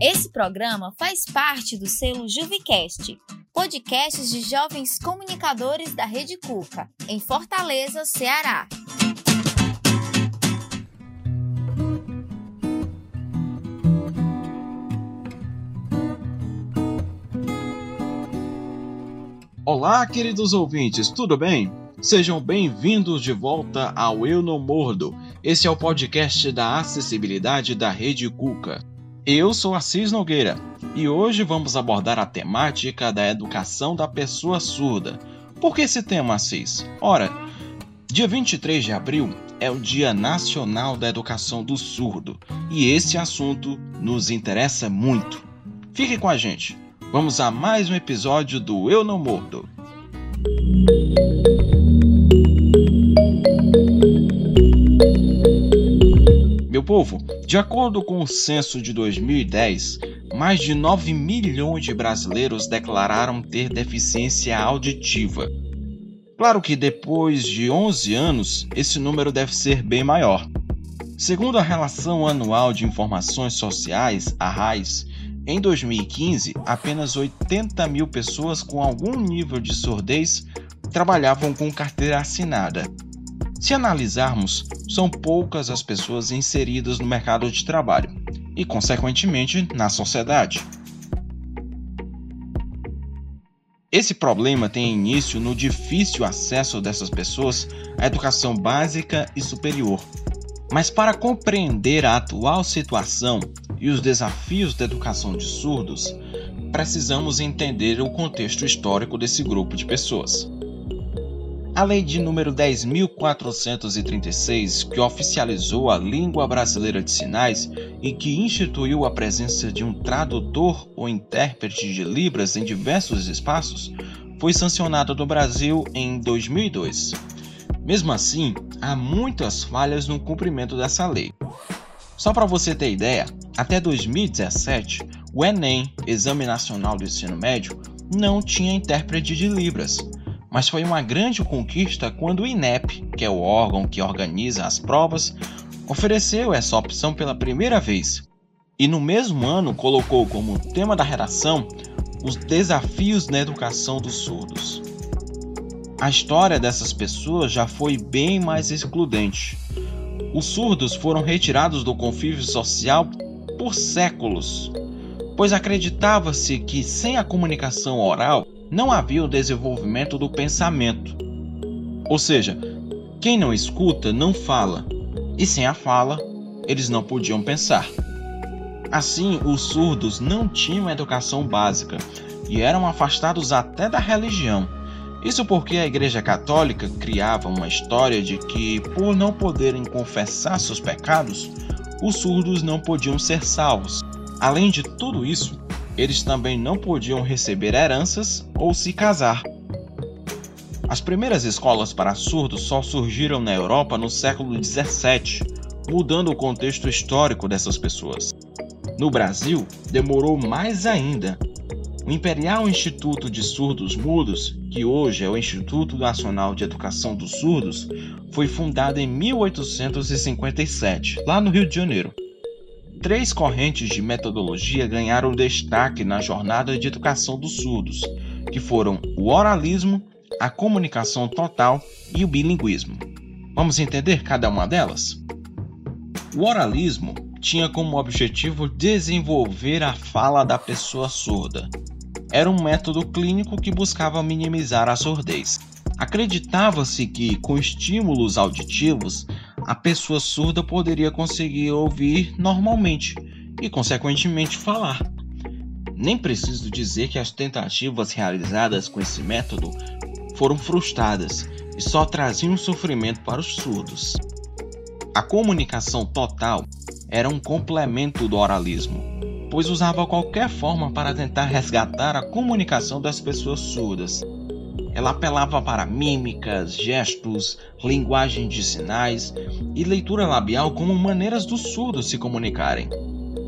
Esse programa faz parte do selo Juvicast, podcasts de jovens comunicadores da Rede Cuca, em Fortaleza, Ceará. Olá, queridos ouvintes, tudo bem? Sejam bem-vindos de volta ao Eu Não Mordo. Esse é o podcast da acessibilidade da Rede Cuca. Eu sou Assis Nogueira e hoje vamos abordar a temática da educação da pessoa surda. Por que esse tema, Assis? Ora, dia 23 de abril é o Dia Nacional da Educação do Surdo e esse assunto nos interessa muito. Fique com a gente. Vamos a mais um episódio do Eu Não Mordo. Povo, de acordo com o censo de 2010, mais de 9 milhões de brasileiros declararam ter deficiência auditiva. Claro que depois de 11 anos, esse número deve ser bem maior. Segundo a Relação Anual de Informações Sociais, a RAIS, em 2015, apenas 80 mil pessoas com algum nível de surdez trabalhavam com carteira assinada. Se analisarmos, são poucas as pessoas inseridas no mercado de trabalho e, consequentemente, na sociedade. Esse problema tem início no difícil acesso dessas pessoas à educação básica e superior. Mas para compreender a atual situação e os desafios da educação de surdos, precisamos entender o contexto histórico desse grupo de pessoas. A lei de número 10.436, que oficializou a língua brasileira de sinais e que instituiu a presença de um tradutor ou intérprete de Libras em diversos espaços, foi sancionada no Brasil em 2002. Mesmo assim, há muitas falhas no cumprimento dessa lei. Só para você ter ideia, até 2017, o Enem, Exame Nacional do Ensino Médio, não tinha intérprete de Libras mas foi uma grande conquista quando o INEP, que é o órgão que organiza as provas, ofereceu essa opção pela primeira vez. E no mesmo ano colocou como tema da redação os desafios na educação dos surdos. A história dessas pessoas já foi bem mais excludente. Os surdos foram retirados do convívio social por séculos, pois acreditava-se que sem a comunicação oral não havia o desenvolvimento do pensamento. Ou seja, quem não escuta não fala, e sem a fala, eles não podiam pensar. Assim, os surdos não tinham educação básica e eram afastados até da religião. Isso porque a Igreja Católica criava uma história de que, por não poderem confessar seus pecados, os surdos não podiam ser salvos. Além de tudo isso, eles também não podiam receber heranças ou se casar. As primeiras escolas para surdos só surgiram na Europa no século XVII, mudando o contexto histórico dessas pessoas. No Brasil, demorou mais ainda. O Imperial Instituto de Surdos Mudos, que hoje é o Instituto Nacional de Educação dos Surdos, foi fundado em 1857, lá no Rio de Janeiro. Três correntes de metodologia ganharam destaque na jornada de educação dos surdos, que foram o oralismo, a comunicação total e o bilinguismo. Vamos entender cada uma delas? O oralismo tinha como objetivo desenvolver a fala da pessoa surda. Era um método clínico que buscava minimizar a surdez. Acreditava-se que, com estímulos auditivos, a pessoa surda poderia conseguir ouvir normalmente e, consequentemente, falar. Nem preciso dizer que as tentativas realizadas com esse método foram frustradas e só traziam sofrimento para os surdos. A comunicação total era um complemento do oralismo, pois usava qualquer forma para tentar resgatar a comunicação das pessoas surdas ela apelava para mímicas, gestos, linguagem de sinais e leitura labial como maneiras dos surdos se comunicarem.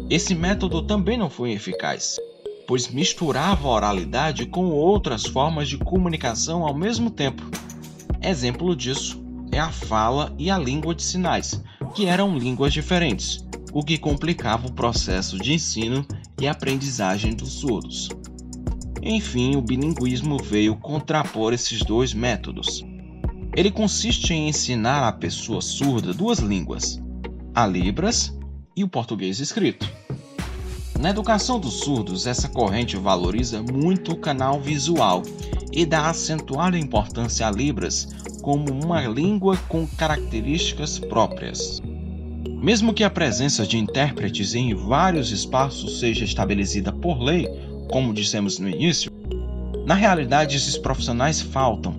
Esse método também não foi eficaz, pois misturava a oralidade com outras formas de comunicação ao mesmo tempo. Exemplo disso é a fala e a língua de sinais, que eram línguas diferentes, o que complicava o processo de ensino e aprendizagem dos surdos. Enfim, o bilinguismo veio contrapor esses dois métodos. Ele consiste em ensinar à pessoa surda duas línguas, a Libras e o português escrito. Na educação dos surdos, essa corrente valoriza muito o canal visual e dá acentuada importância a Libras como uma língua com características próprias. Mesmo que a presença de intérpretes em vários espaços seja estabelecida por lei, como dissemos no início, na realidade esses profissionais faltam,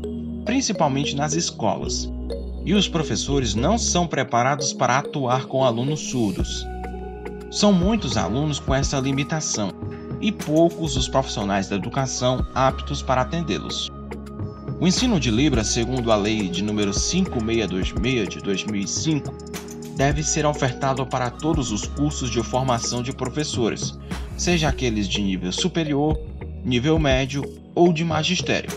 principalmente nas escolas, e os professores não são preparados para atuar com alunos surdos. São muitos alunos com essa limitação e poucos os profissionais da educação aptos para atendê-los. O ensino de Libras, segundo a Lei de número 5626 de 2005, deve ser ofertado para todos os cursos de formação de professores, seja aqueles de nível superior, nível médio ou de magistério.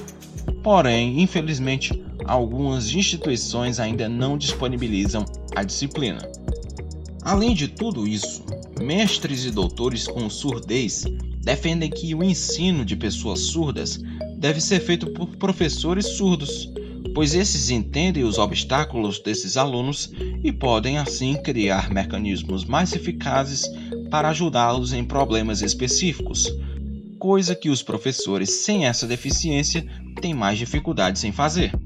Porém, infelizmente, algumas instituições ainda não disponibilizam a disciplina. Além de tudo isso, mestres e doutores com surdez defendem que o ensino de pessoas surdas deve ser feito por professores surdos, pois esses entendem os obstáculos desses alunos e podem assim criar mecanismos mais eficazes para ajudá-los em problemas específicos, coisa que os professores sem essa deficiência têm mais dificuldades em fazer.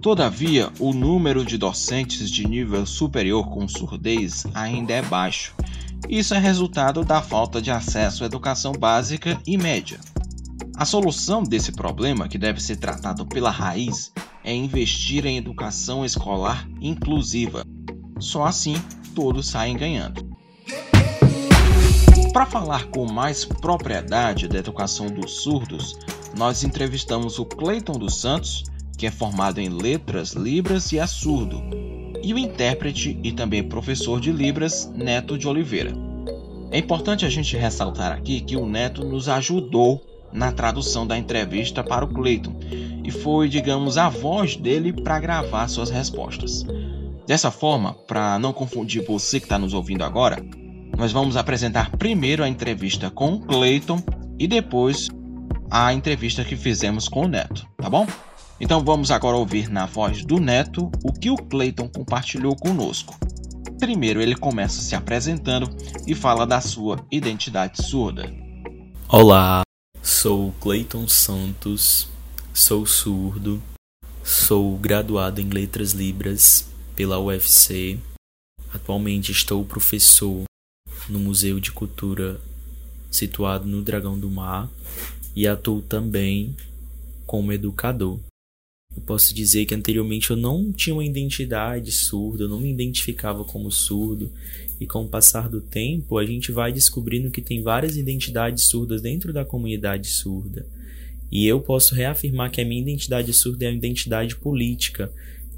Todavia, o número de docentes de nível superior com surdez ainda é baixo. Isso é resultado da falta de acesso à educação básica e média. A solução desse problema, que deve ser tratado pela raiz, é investir em educação escolar inclusiva. Só assim todos saem ganhando. Para falar com mais propriedade da educação dos surdos, nós entrevistamos o Cleiton dos Santos, que é formado em Letras, Libras e é surdo, e o intérprete e também professor de Libras, Neto de Oliveira. É importante a gente ressaltar aqui que o Neto nos ajudou na tradução da entrevista para o Clayton e foi, digamos, a voz dele para gravar suas respostas. Dessa forma, para não confundir você que está nos ouvindo agora, nós vamos apresentar primeiro a entrevista com o e depois a entrevista que fizemos com o Neto, tá bom? Então vamos agora ouvir na voz do Neto o que o Clayton compartilhou conosco. Primeiro ele começa se apresentando e fala da sua identidade surda. Olá, Sou Clayton Santos, sou surdo, sou graduado em Letras Libras pela UFC. Atualmente estou professor no Museu de Cultura situado no Dragão do Mar e atuo também como educador. Eu posso dizer que anteriormente eu não tinha uma identidade surda, eu não me identificava como surdo, e com o passar do tempo a gente vai descobrindo que tem várias identidades surdas dentro da comunidade surda. E eu posso reafirmar que a minha identidade surda é uma identidade política,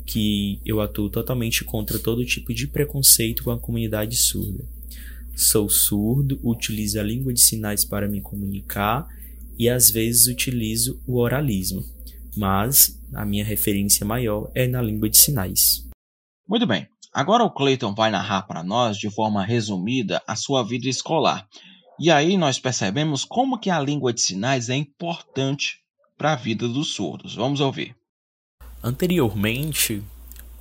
que eu atuo totalmente contra todo tipo de preconceito com a comunidade surda. Sou surdo, utilizo a língua de sinais para me comunicar e às vezes utilizo o oralismo, mas a minha referência maior é na língua de sinais. Muito bem. Agora o Clayton vai narrar para nós de forma resumida a sua vida escolar. E aí nós percebemos como que a língua de sinais é importante para a vida dos surdos. Vamos ouvir. Anteriormente,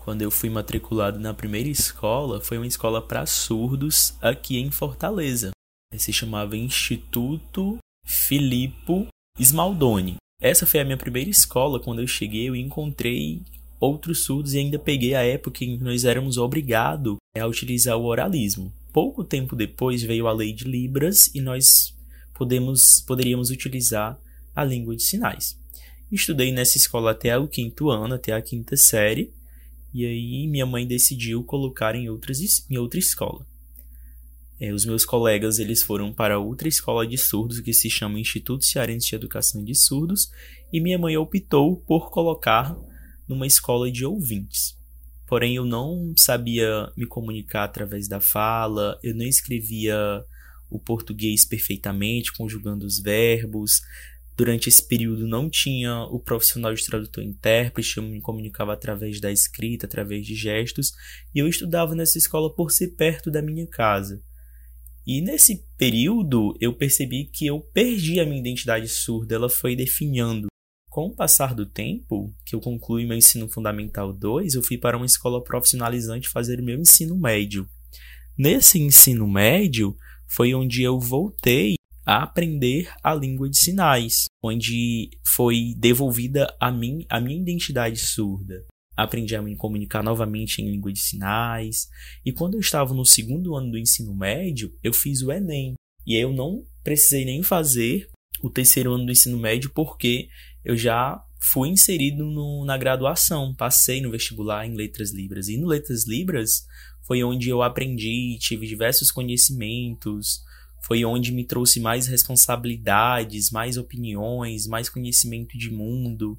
quando eu fui matriculado na primeira escola, foi uma escola para surdos aqui em Fortaleza. Se chamava Instituto Filippo Smaldoni. Essa foi a minha primeira escola. Quando eu cheguei, eu encontrei outros surdos e ainda peguei a época em que nós éramos obrigados a utilizar o oralismo. Pouco tempo depois veio a lei de Libras e nós podemos, poderíamos utilizar a língua de sinais. Estudei nessa escola até o quinto ano, até a quinta série, e aí minha mãe decidiu colocar em, outras, em outra escola. É, os meus colegas eles foram para outra escola de surdos que se chama Instituto Cearense de Educação de Surdos e minha mãe optou por colocar numa escola de ouvintes. Porém, eu não sabia me comunicar através da fala, eu não escrevia o português perfeitamente, conjugando os verbos. Durante esse período não tinha o profissional de tradutor intérprete, eu me comunicava através da escrita, através de gestos, e eu estudava nessa escola por ser perto da minha casa. E nesse período eu percebi que eu perdi a minha identidade surda, ela foi definhando. Com o passar do tempo, que eu concluí meu ensino fundamental 2, eu fui para uma escola profissionalizante fazer o meu ensino médio. Nesse ensino médio foi onde eu voltei a aprender a língua de sinais, onde foi devolvida a mim a minha identidade surda. Aprendi a me comunicar novamente em língua de sinais, e quando eu estava no segundo ano do ensino médio, eu fiz o ENEM. E eu não precisei nem fazer o terceiro ano do ensino médio porque eu já fui inserido no, na graduação, passei no vestibular em Letras Libras. E no Letras Libras foi onde eu aprendi, tive diversos conhecimentos, foi onde me trouxe mais responsabilidades, mais opiniões, mais conhecimento de mundo.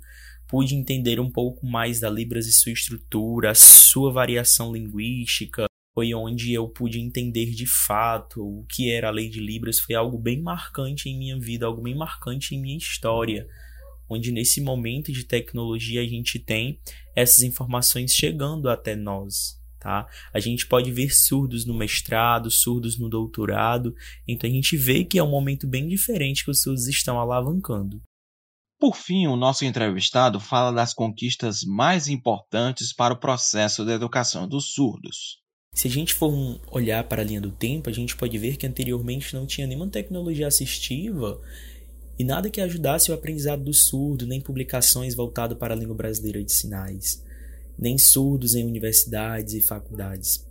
Pude entender um pouco mais da Libras e sua estrutura, sua variação linguística. Foi onde eu pude entender de fato o que era a lei de Libras. Foi algo bem marcante em minha vida, algo bem marcante em minha história. Onde nesse momento de tecnologia a gente tem essas informações chegando até nós, Tá? A gente pode ver surdos no mestrado, surdos no doutorado, então a gente vê que é um momento bem diferente que os surdos estão alavancando. Por fim, o nosso entrevistado fala das conquistas mais importantes para o processo da educação dos surdos. Se a gente for olhar para a linha do tempo, a gente pode ver que anteriormente não tinha nenhuma tecnologia assistiva e nada que ajudasse o aprendizado do surdo, nem publicações voltadas para a língua brasileira de sinais nem surdos em universidades e faculdades.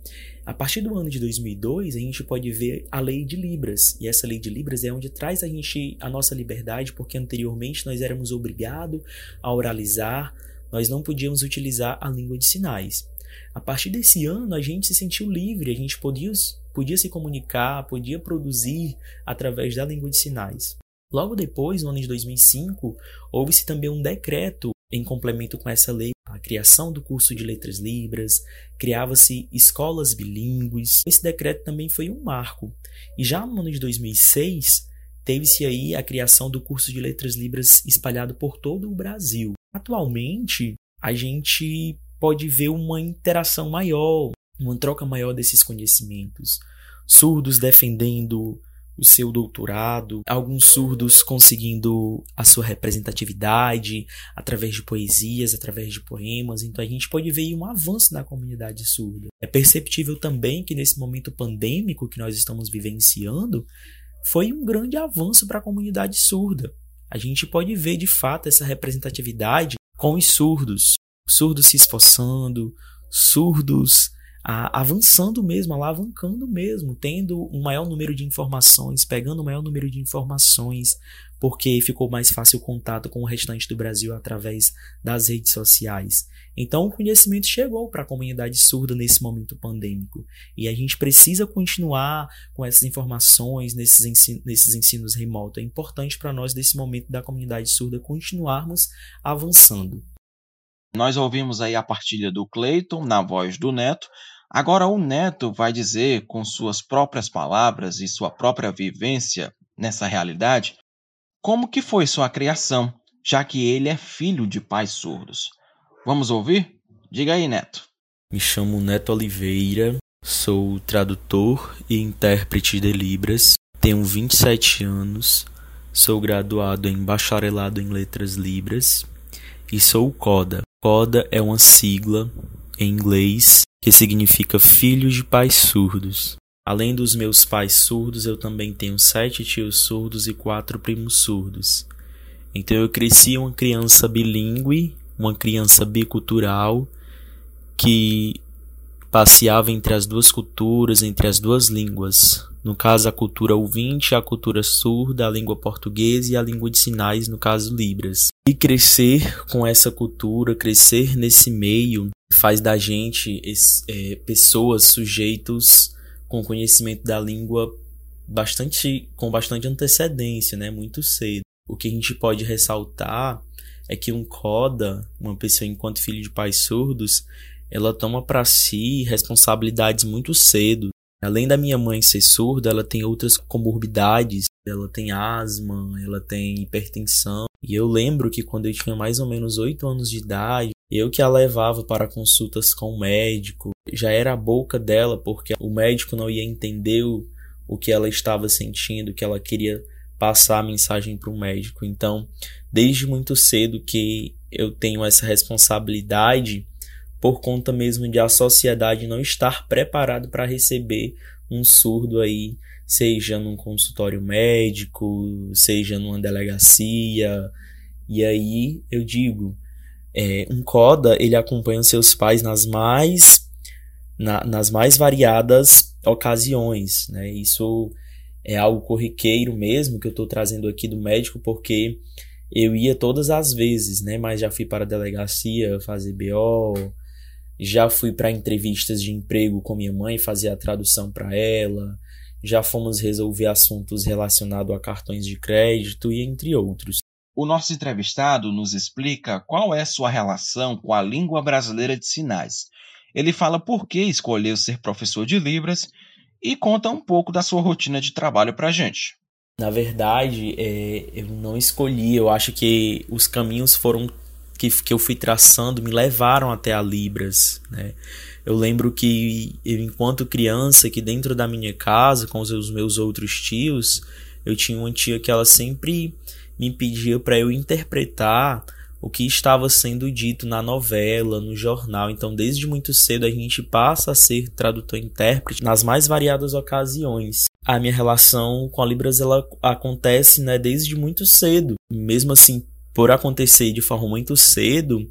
A partir do ano de 2002, a gente pode ver a lei de Libras, e essa lei de Libras é onde traz a gente a nossa liberdade, porque anteriormente nós éramos obrigados a oralizar, nós não podíamos utilizar a língua de sinais. A partir desse ano, a gente se sentiu livre, a gente podia, podia se comunicar, podia produzir através da língua de sinais. Logo depois, no ano de 2005, houve-se também um decreto em complemento com essa lei, a criação do curso de letras libras, criava-se escolas bilíngues. Esse decreto também foi um marco. E já no ano de 2006, teve-se aí a criação do curso de letras libras espalhado por todo o Brasil. Atualmente, a gente pode ver uma interação maior, uma troca maior desses conhecimentos. Surdos defendendo o seu doutorado, alguns surdos conseguindo a sua representatividade através de poesias, através de poemas. Então a gente pode ver um avanço da comunidade surda. É perceptível também que nesse momento pandêmico que nós estamos vivenciando, foi um grande avanço para a comunidade surda. A gente pode ver de fato essa representatividade com os surdos, surdos se esforçando, surdos a, avançando mesmo, alavancando mesmo, tendo um maior número de informações, pegando um maior número de informações, porque ficou mais fácil o contato com o restante do Brasil através das redes sociais. Então o conhecimento chegou para a comunidade surda nesse momento pandêmico. E a gente precisa continuar com essas informações nesses ensinos, nesses ensinos remotos. É importante para nós, nesse momento da comunidade surda, continuarmos avançando. Nós ouvimos aí a partilha do Cleiton na voz do Neto. Agora o Neto vai dizer com suas próprias palavras e sua própria vivência nessa realidade como que foi sua criação, já que ele é filho de pais surdos. Vamos ouvir? Diga aí, Neto. Me chamo Neto Oliveira, sou tradutor e intérprete de Libras, tenho 27 anos, sou graduado em bacharelado em letras Libras e sou CODA, CODA é uma sigla em inglês que significa filho de pais surdos. Além dos meus pais surdos, eu também tenho sete tios surdos e quatro primos surdos. Então eu cresci uma criança bilíngue, uma criança bicultural que passeava entre as duas culturas, entre as duas línguas. No caso, a cultura ouvinte, a cultura surda, a língua portuguesa e a língua de sinais, no caso, Libras. E crescer com essa cultura, crescer nesse meio, faz da gente é, pessoas, sujeitos com conhecimento da língua bastante com bastante antecedência, né? Muito cedo. O que a gente pode ressaltar é que um coda, uma pessoa enquanto filho de pais surdos, ela toma para si responsabilidades muito cedo. Além da minha mãe ser surda, ela tem outras comorbidades. Ela tem asma, ela tem hipertensão. E eu lembro que quando eu tinha mais ou menos 8 anos de idade, eu que a levava para consultas com o médico. Já era a boca dela, porque o médico não ia entender o, que ela estava sentindo, que ela queria passar a mensagem para o médico. Então, desde muito cedo que eu tenho essa responsabilidade por conta mesmo de a sociedade não estar preparado para receber um surdo aí, seja num consultório médico, seja numa delegacia. E aí eu digo, é, um coda ele acompanha seus pais nas mais na, nas mais variadas ocasiões, né? Isso é algo corriqueiro mesmo que eu estou trazendo aqui do médico porque eu ia todas as vezes, né? Mas já fui para a delegacia fazer BO, já fui para entrevistas de emprego com minha mãe, fazer a tradução para ela, já fomos resolver assuntos relacionados a cartões de crédito e entre outros. O nosso entrevistado nos explica qual é sua relação com a língua brasileira de sinais. Ele fala por que escolheu ser professor de Libras e conta um pouco da sua rotina de trabalho para a gente. Na verdade, é, eu não escolhi. Eu acho que os caminhos foram que, que eu fui traçando me levaram até a Libras, né? Eu lembro que eu, enquanto criança, que dentro da minha casa, com os meus outros tios, eu tinha uma tia que ela sempre me pedia para eu interpretar o que estava sendo dito na novela, no jornal. Então, desde muito cedo a gente passa a ser tradutor e intérprete nas mais variadas ocasiões. A minha relação com a Libras ela acontece, né, desde muito cedo. Mesmo assim, por acontecer de forma muito cedo,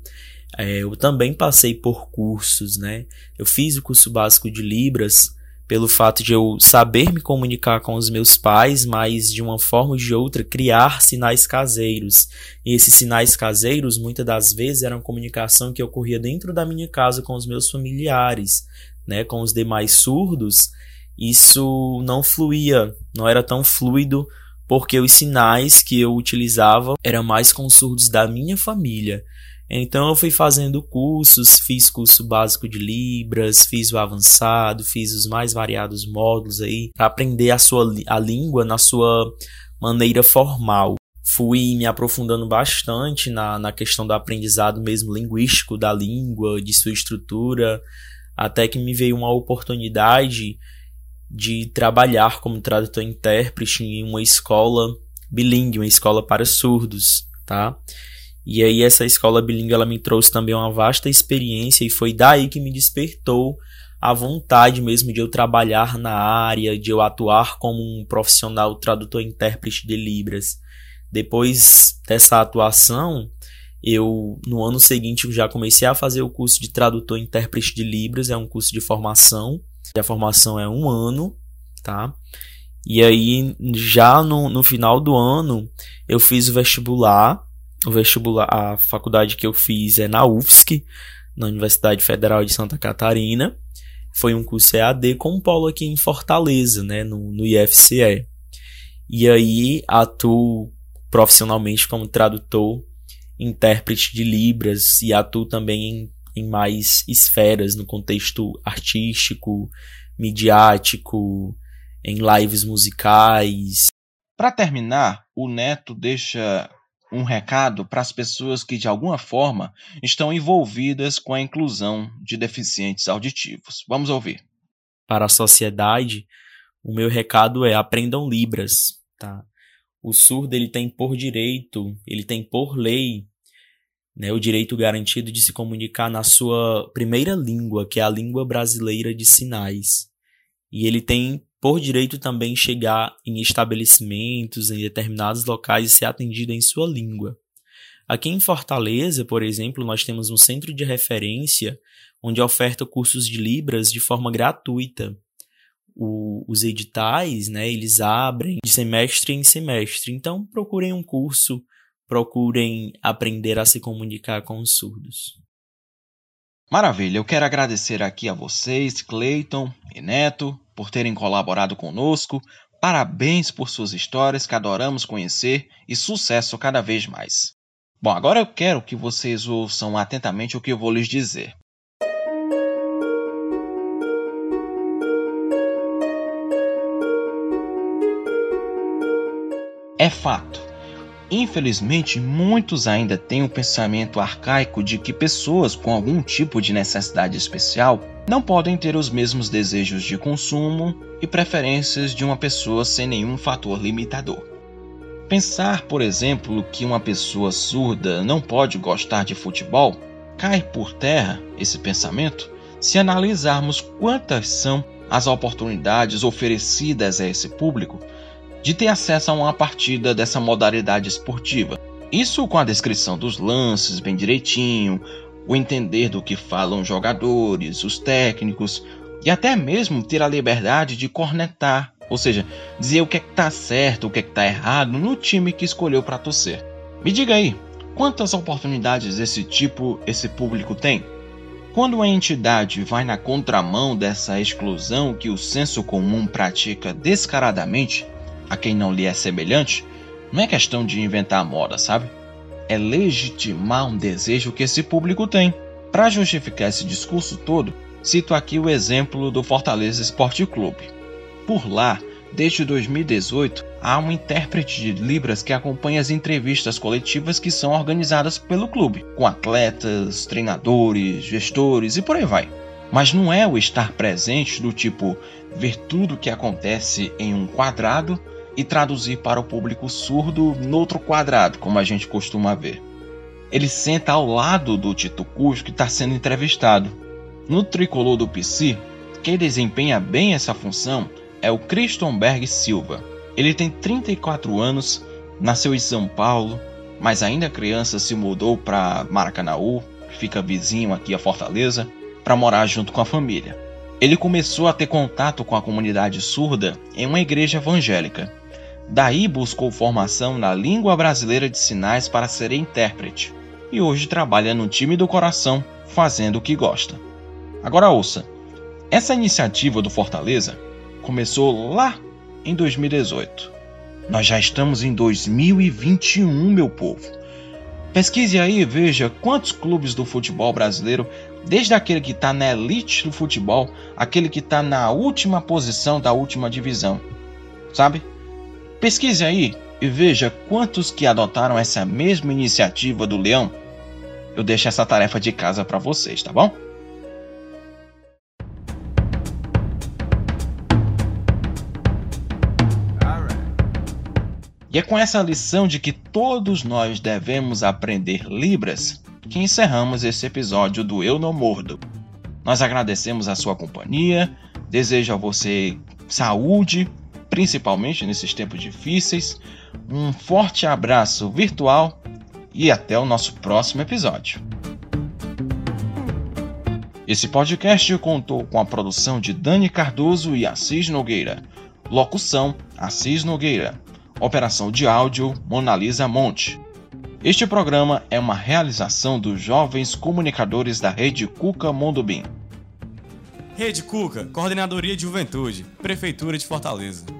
é, eu também passei por cursos, né? Eu fiz o curso básico de Libras pelo fato de eu saber me comunicar com os meus pais, mas de uma forma ou de outra criar sinais caseiros. E esses sinais caseiros, muitas das vezes, eram comunicação que ocorria dentro da minha casa com os meus familiares, né, com os demais surdos. Isso não fluía, não era tão fluido, porque os sinais que eu utilizava eram mais com surdos da minha família. Então eu fui fazendo cursos, fiz curso básico de Libras, fiz o avançado, fiz os mais variados módulos aí para aprender a sua a língua na sua maneira formal. Fui me aprofundando bastante na, na questão do aprendizado mesmo linguístico da língua, de sua estrutura, até que me veio uma oportunidade de trabalhar como tradutor intérprete em uma escola bilíngue, uma escola para surdos, tá? E aí essa escola bilíngue ela me trouxe também uma vasta experiência e foi daí que me despertou a vontade mesmo de eu trabalhar na área, de eu atuar como um profissional tradutor intérprete de Libras. Depois dessa atuação, eu no ano seguinte já comecei a fazer o curso de tradutor intérprete de Libras, é um curso de formação. A formação é um ano, tá? E aí, já no, no final do ano, eu fiz o vestibular o vestibular, a faculdade que eu fiz é na UFSC, na Universidade Federal de Santa Catarina. Foi um curso EAD com um polo aqui em Fortaleza, né, no, no IFCE. E aí atuo profissionalmente como tradutor, intérprete de Libras e atuo também em, em mais esferas no contexto artístico, midiático, em lives musicais. Para terminar, o Neto deixa um recado para as pessoas que de alguma forma estão envolvidas com a inclusão de deficientes auditivos. Vamos ouvir. Para a sociedade, o meu recado é aprendam libras, tá? O surdo ele tem por direito, ele tem por lei, né, o direito garantido de se comunicar na sua primeira língua, que é a língua brasileira de sinais. E ele tem por direito também chegar em estabelecimentos, em determinados locais e ser atendido em sua língua. Aqui em Fortaleza, por exemplo, nós temos um centro de referência onde oferta cursos de Libras de forma gratuita. O, os editais, né, eles abrem de semestre em semestre. Então, procurem um curso, procurem aprender a se comunicar com os surdos. Maravilha, eu quero agradecer aqui a vocês, Cleiton e Neto, por terem colaborado conosco. Parabéns por suas histórias que adoramos conhecer e sucesso cada vez mais. Bom, agora eu quero que vocês ouçam atentamente o que eu vou lhes dizer. É fato. Infelizmente, muitos ainda têm o pensamento arcaico de que pessoas com algum tipo de necessidade especial não podem ter os mesmos desejos de consumo e preferências de uma pessoa sem nenhum fator limitador. Pensar, por exemplo, que uma pessoa surda não pode gostar de futebol cai por terra esse pensamento se analisarmos quantas são as oportunidades oferecidas a esse público de ter acesso a uma partida dessa modalidade esportiva. Isso com a descrição dos lances bem direitinho, o entender do que falam os jogadores, os técnicos e até mesmo ter a liberdade de cornetar, ou seja, dizer o que é que tá certo, o que é que tá errado no time que escolheu para torcer. Me diga aí, quantas oportunidades desse tipo esse público tem? Quando uma entidade vai na contramão dessa exclusão que o senso comum pratica descaradamente, a quem não lhe é semelhante, não é questão de inventar moda, sabe? É legitimar um desejo que esse público tem. Para justificar esse discurso todo, cito aqui o exemplo do Fortaleza Esporte Clube. Por lá, desde 2018, há um intérprete de Libras que acompanha as entrevistas coletivas que são organizadas pelo clube, com atletas, treinadores, gestores e por aí vai. Mas não é o estar presente do tipo ver tudo o que acontece em um quadrado e traduzir para o público surdo noutro quadrado, como a gente costuma ver. Ele senta ao lado do Tito Cusco que está sendo entrevistado. No tricolor do PC, quem desempenha bem essa função é o Christonberg Silva. Ele tem 34 anos, nasceu em São Paulo, mas ainda criança se mudou para Maracanaú, fica vizinho aqui a Fortaleza, para morar junto com a família. Ele começou a ter contato com a comunidade surda em uma igreja evangélica. Daí buscou formação na língua brasileira de sinais para ser intérprete. E hoje trabalha no time do coração, fazendo o que gosta. Agora ouça, essa iniciativa do Fortaleza começou lá em 2018. Nós já estamos em 2021, meu povo. Pesquise aí e veja quantos clubes do futebol brasileiro Desde aquele que está na elite do futebol, aquele que está na última posição da última divisão. Sabe? Pesquise aí e veja quantos que adotaram essa mesma iniciativa do Leão. Eu deixo essa tarefa de casa para vocês, tá bom? E é com essa lição de que todos nós devemos aprender Libras que encerramos esse episódio do Eu Não Mordo. Nós agradecemos a sua companhia, desejo a você saúde, principalmente nesses tempos difíceis, um forte abraço virtual e até o nosso próximo episódio. Esse podcast contou com a produção de Dani Cardoso e Assis Nogueira. Locução: Assis Nogueira. Operação de áudio: Monalisa Monte. Este programa é uma realização dos jovens comunicadores da Rede Cuca Mondobim. Rede Cuca, Coordenadoria de Juventude, Prefeitura de Fortaleza.